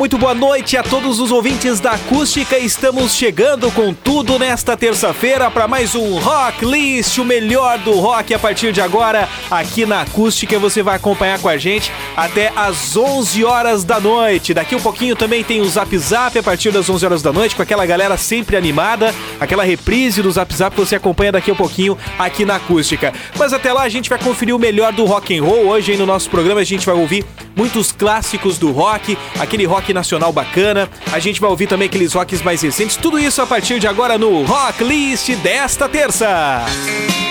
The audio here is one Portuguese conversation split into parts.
muito boa noite a todos os ouvintes da Acústica. Estamos chegando com tudo nesta terça-feira para mais um Rock List, o melhor do rock a partir de agora aqui na Acústica. Você vai acompanhar com a gente até às 11 horas da noite. Daqui um pouquinho também tem o Zap Zap a partir das 11 horas da noite com aquela galera sempre animada, aquela reprise do Zap Zap que você acompanha daqui um pouquinho aqui na Acústica. Mas até lá a gente vai conferir o melhor do rock and roll. Hoje no nosso programa a gente vai ouvir muitos clássicos do rock, aquele rock nacional bacana. A gente vai ouvir também aqueles rocks mais recentes. Tudo isso a partir de agora no Rock List desta terça. Esse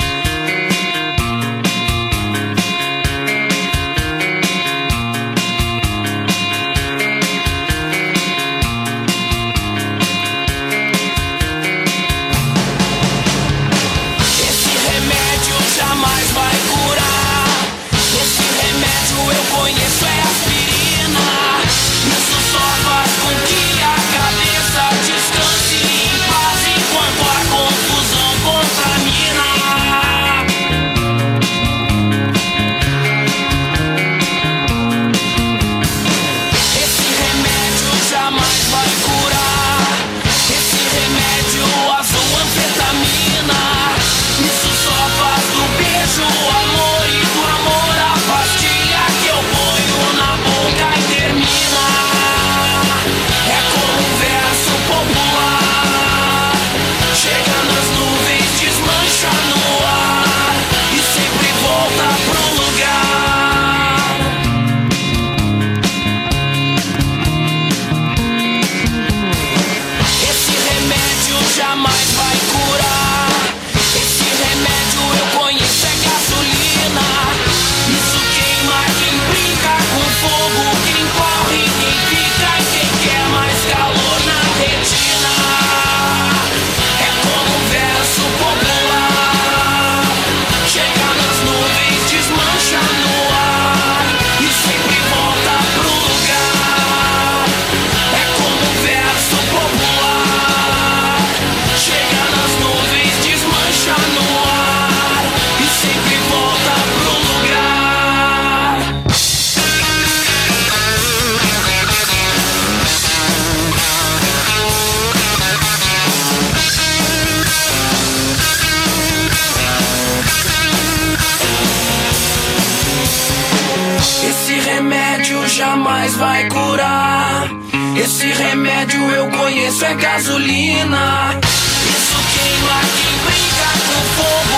Esse remédio eu conheço é gasolina. Isso queima quem brinca com fogo,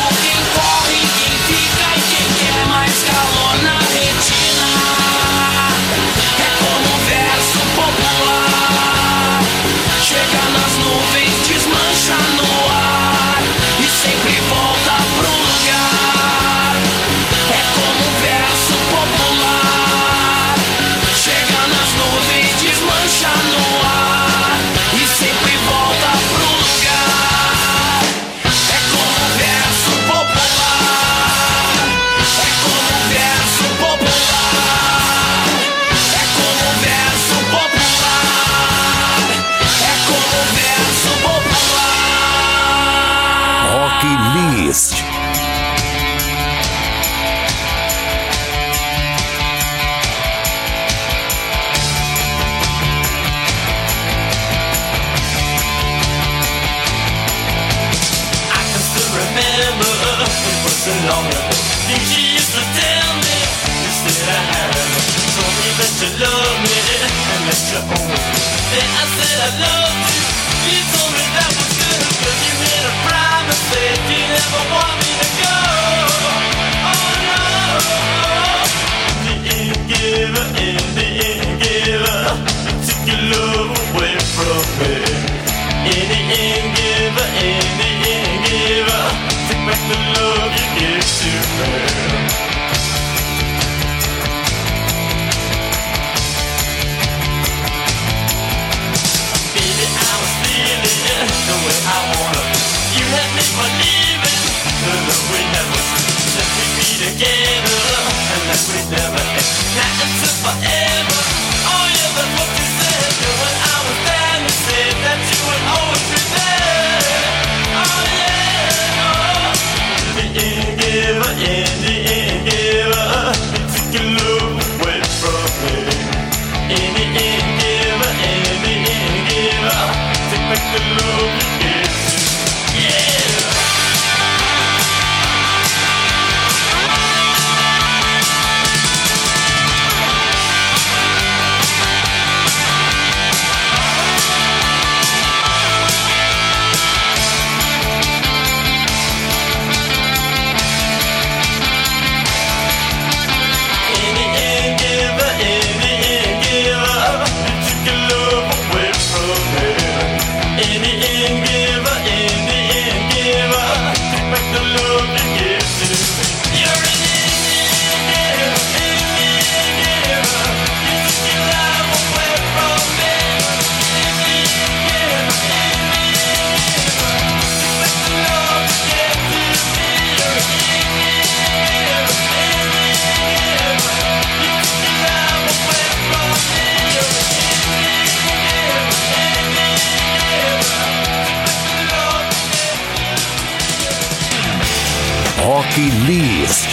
Hockey List.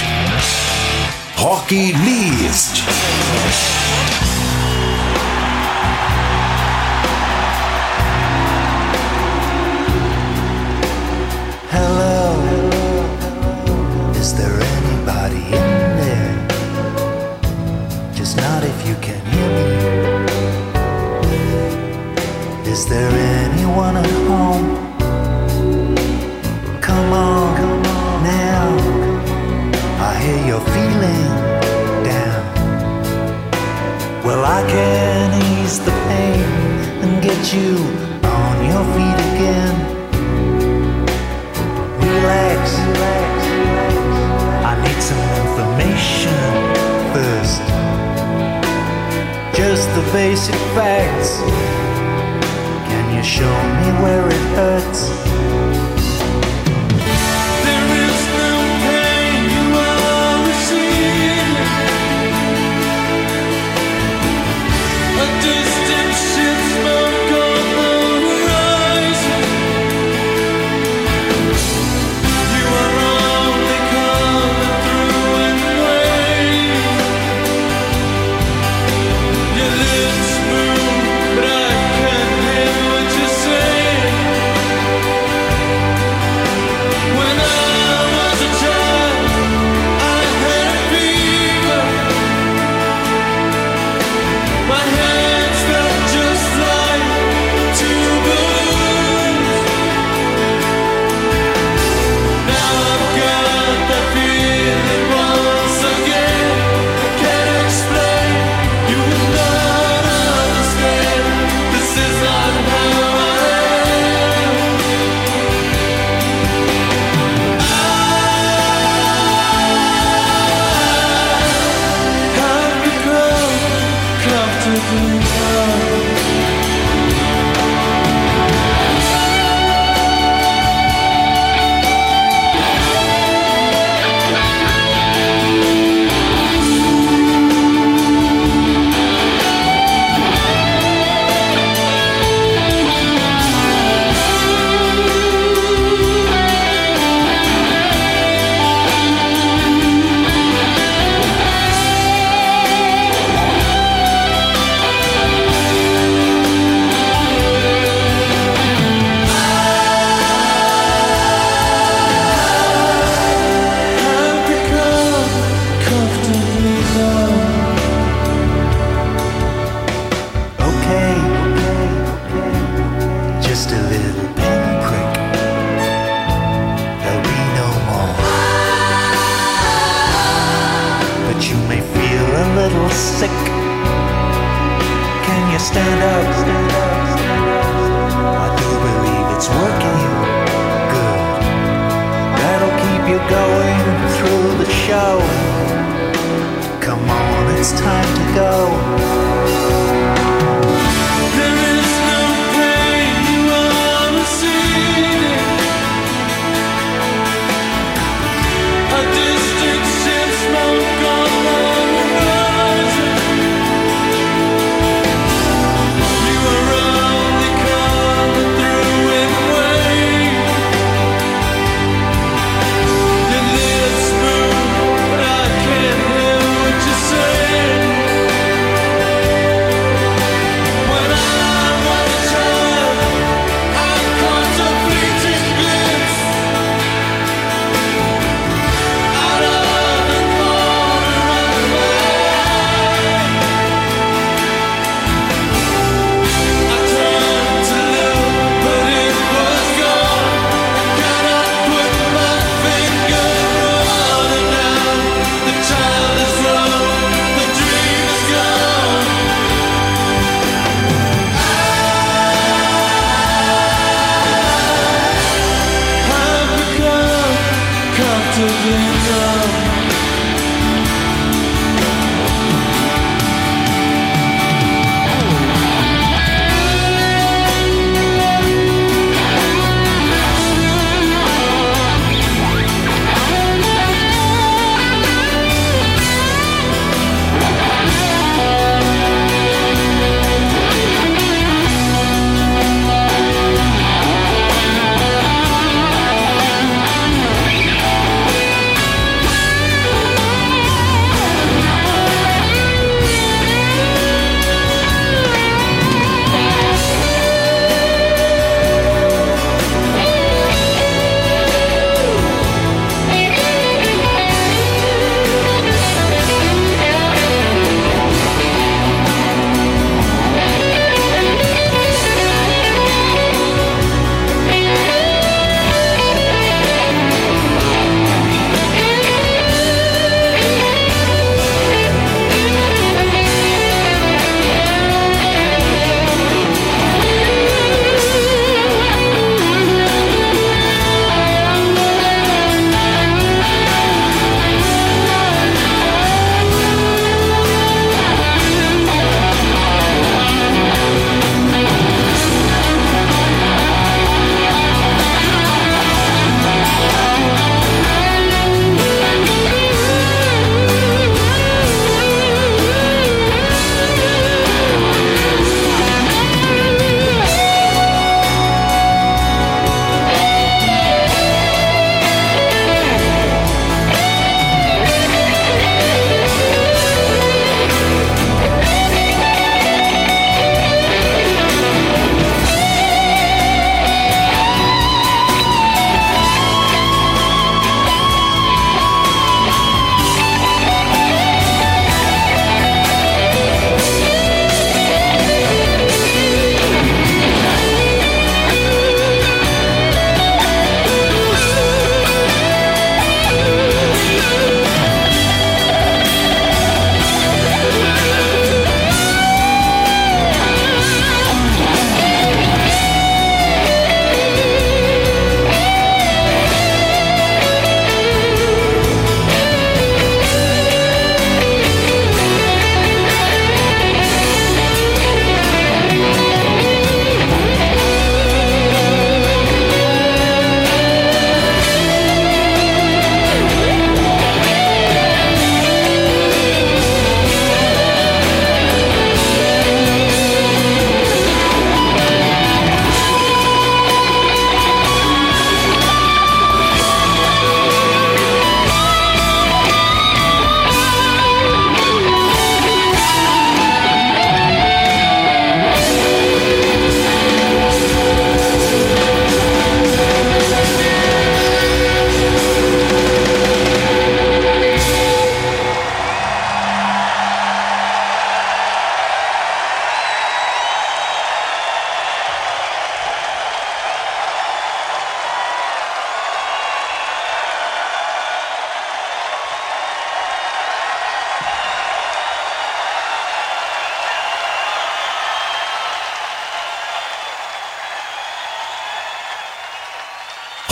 Hockey List. stand up. I do believe it's working good. That'll keep you going through the show. Come on, it's time to go.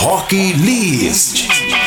Rock List.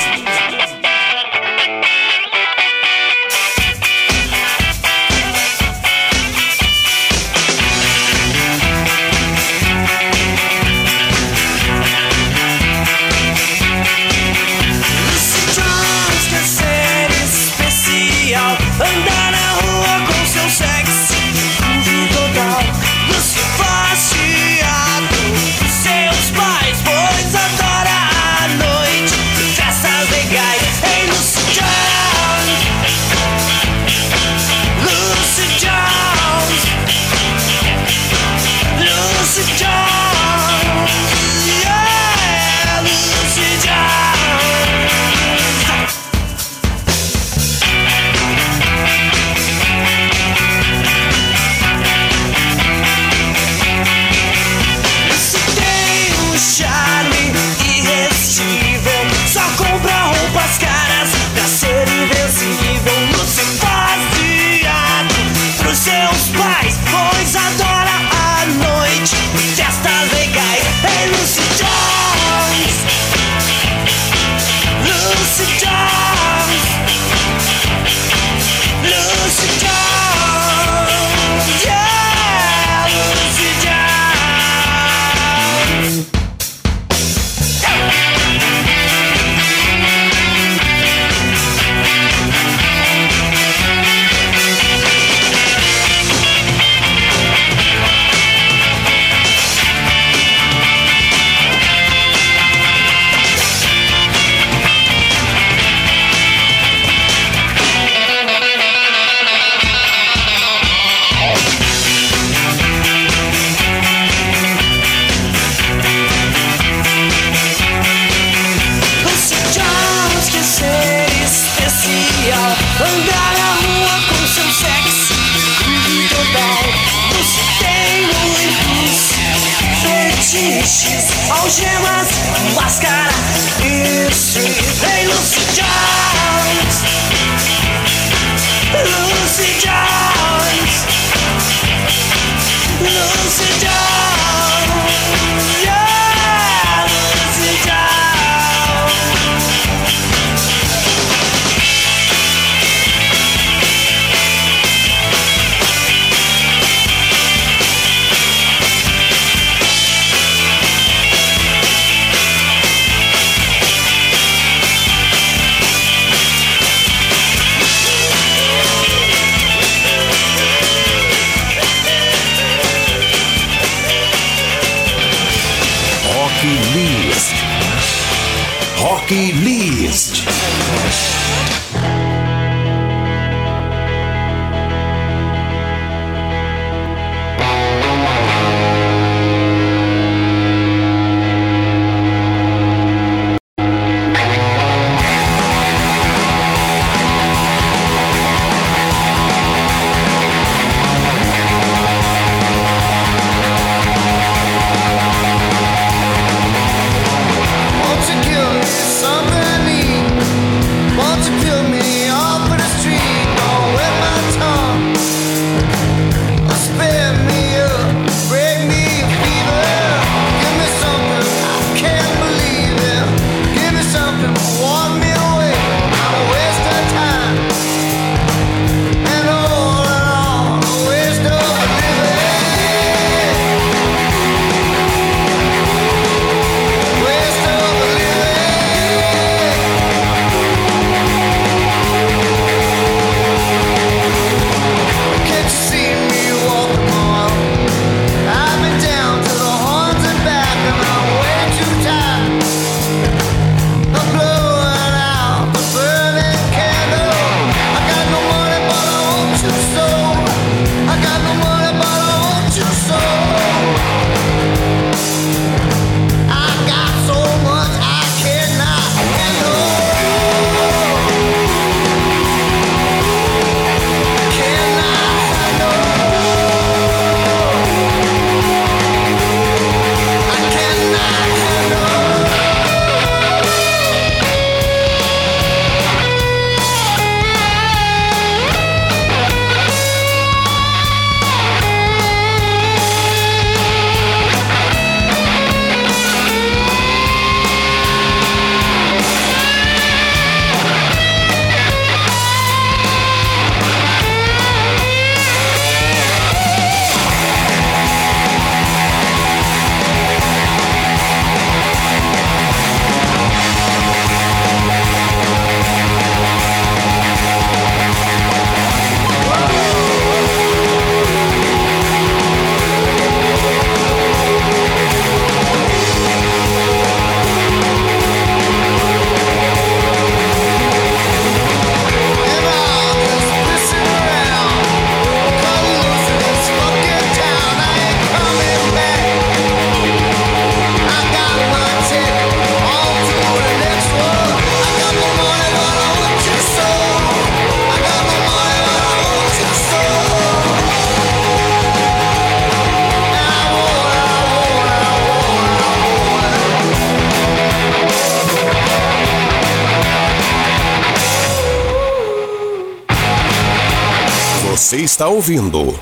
Ouvindo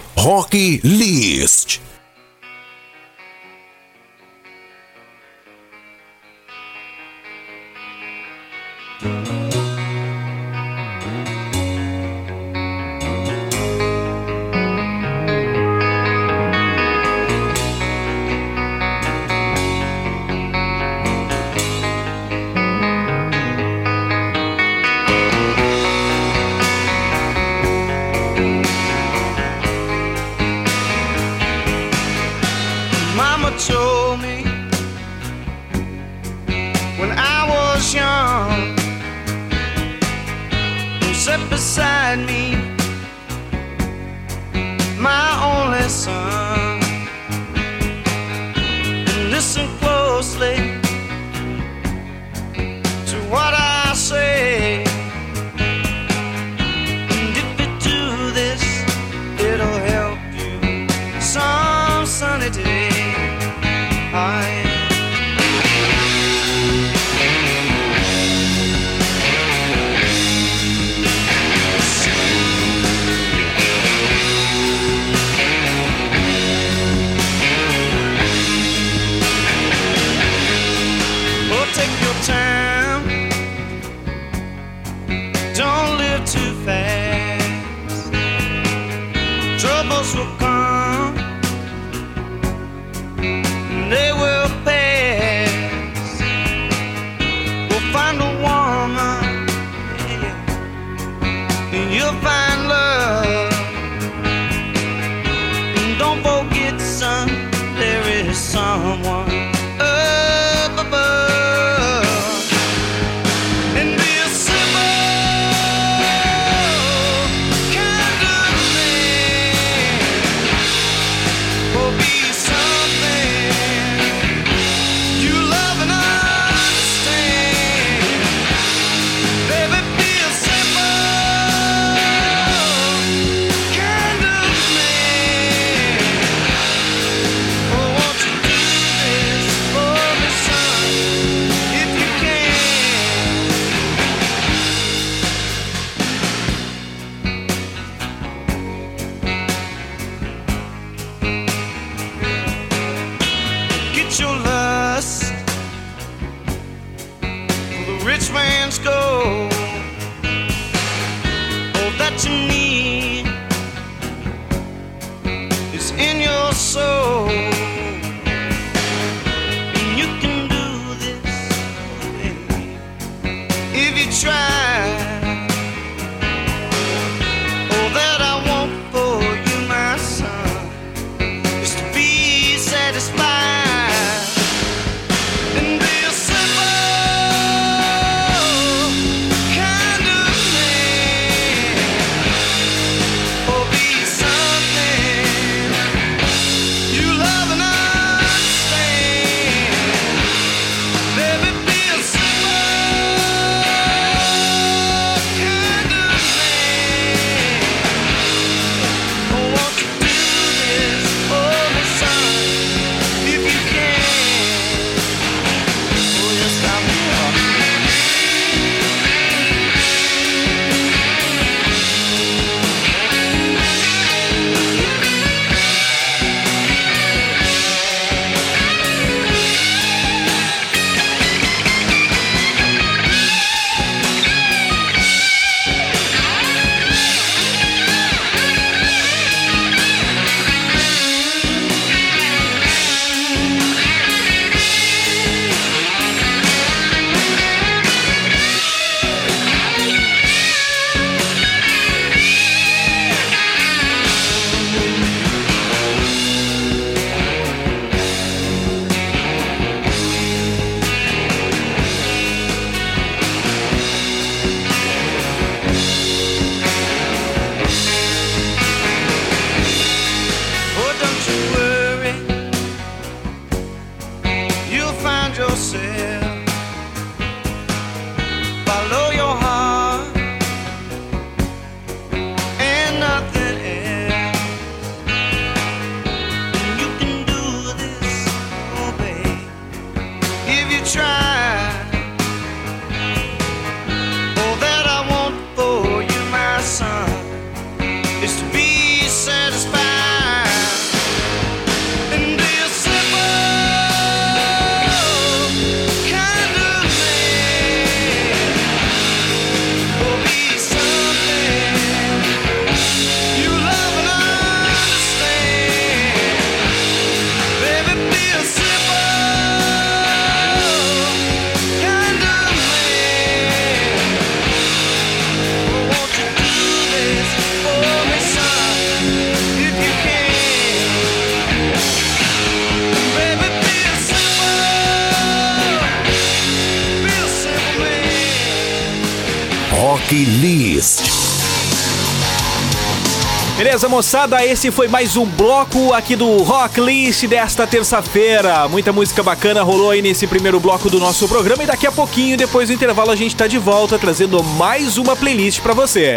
moçada? Esse foi mais um bloco aqui do Rock List desta terça-feira. Muita música bacana rolou aí nesse primeiro bloco do nosso programa e daqui a pouquinho, depois do intervalo, a gente tá de volta trazendo mais uma playlist para você.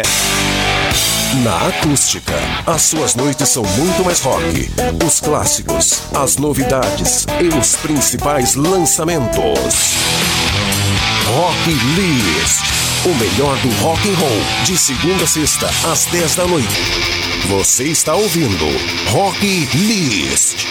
Na acústica, as suas noites são muito mais rock. Os clássicos, as novidades e os principais lançamentos. Rock List, o melhor do rock and roll, de segunda a sexta às 10 da noite. Você está ouvindo Rock List.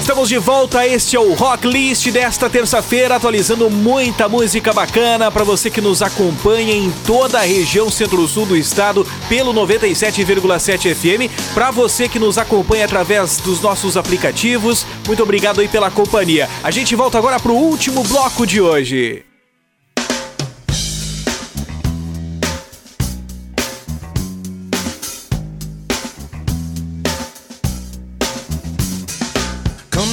Estamos de volta, este é o Rock List desta terça-feira, atualizando muita música bacana para você que nos acompanha em toda a região centro-sul do estado pelo 97,7 FM, para você que nos acompanha através dos nossos aplicativos. Muito obrigado aí pela companhia. A gente volta agora para o último bloco de hoje.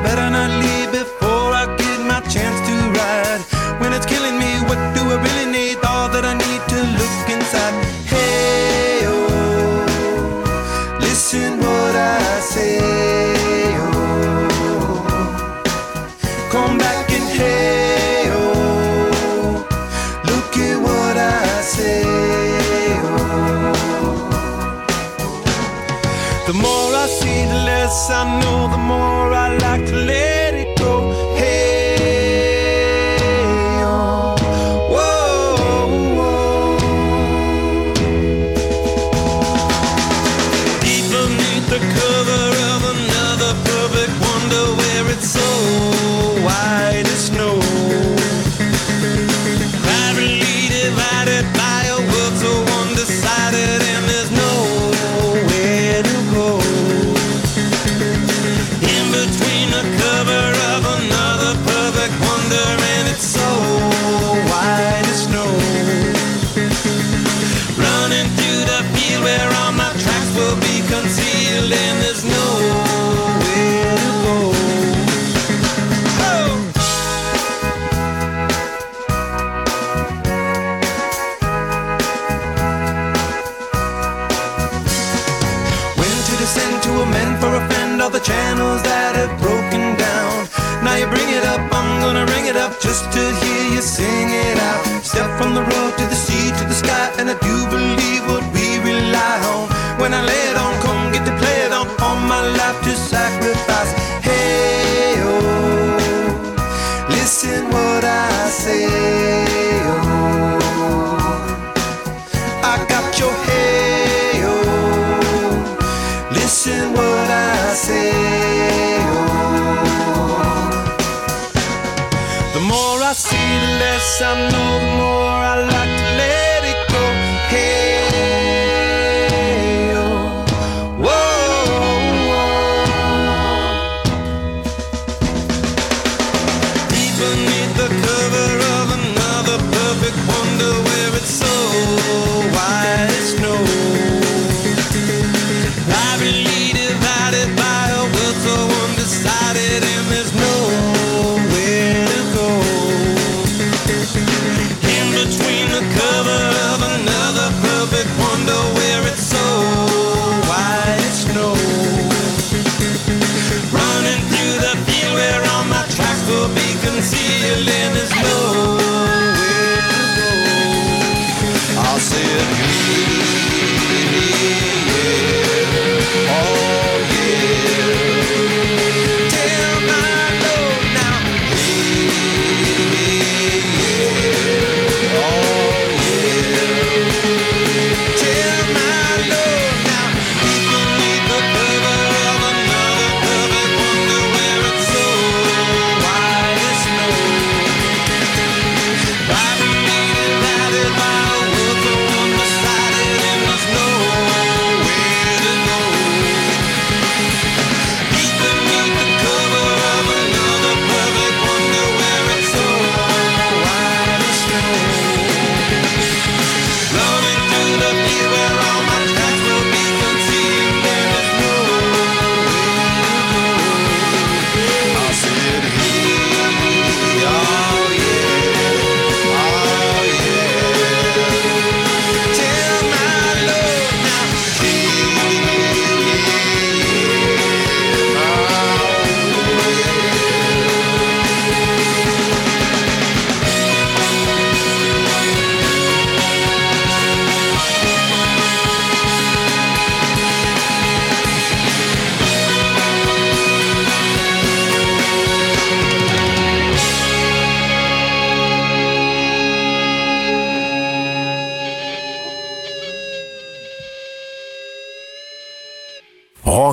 better,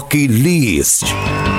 Rock List.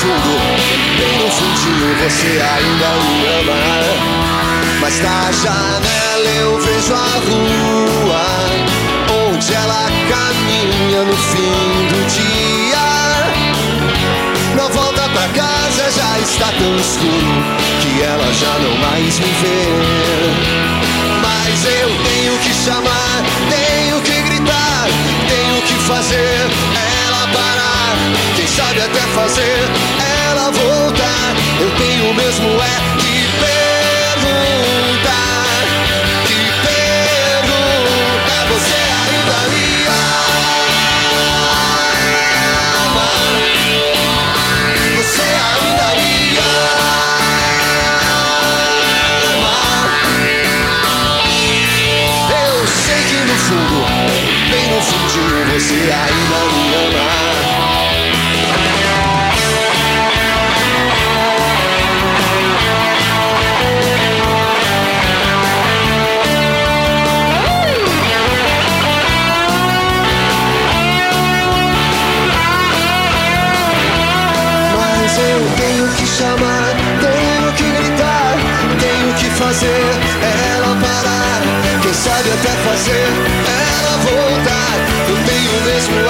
Que no fundo, bem fundinho, você ainda me ama. Mas da janela eu vejo a rua onde ela caminha no fim do dia. Na volta pra casa já está tão escuro que ela já não mais me vê. Mas eu tenho que chamar, tenho que gritar, tenho que fazer ela parar. Quem sabe até fazer ela voltar. Eu tenho mesmo é que perguntar, fazer ela voltar. Eu tenho mesmo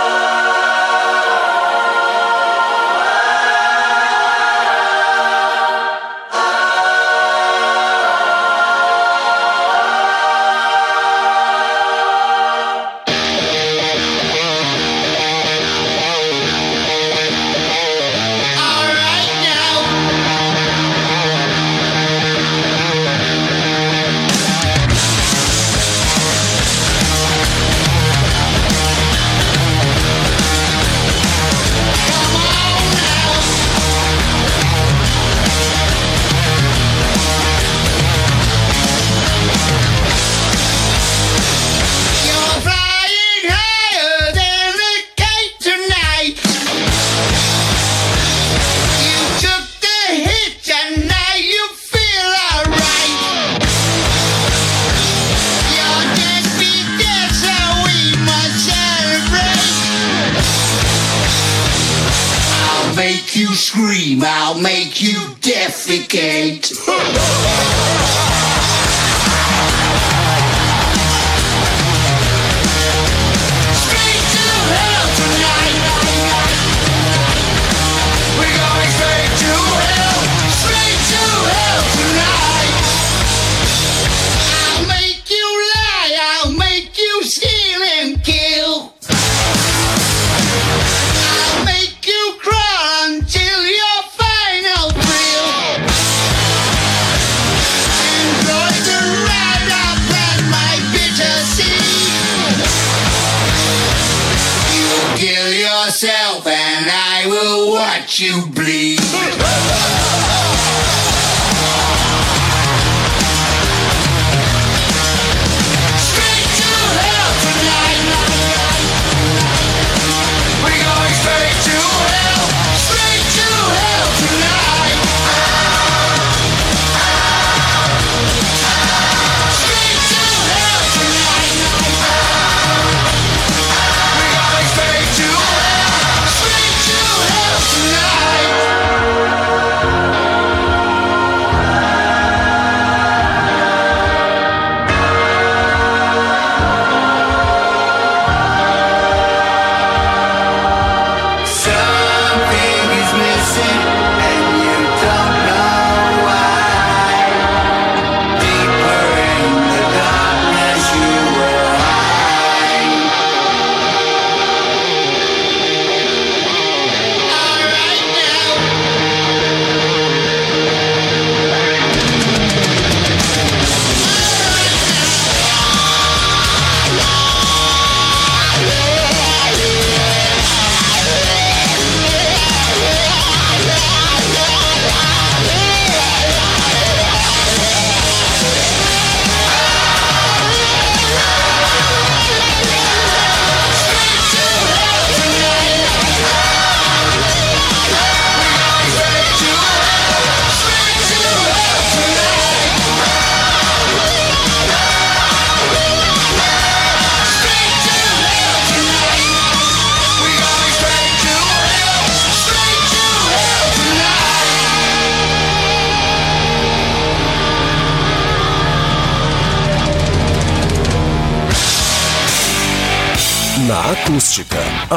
Defecate.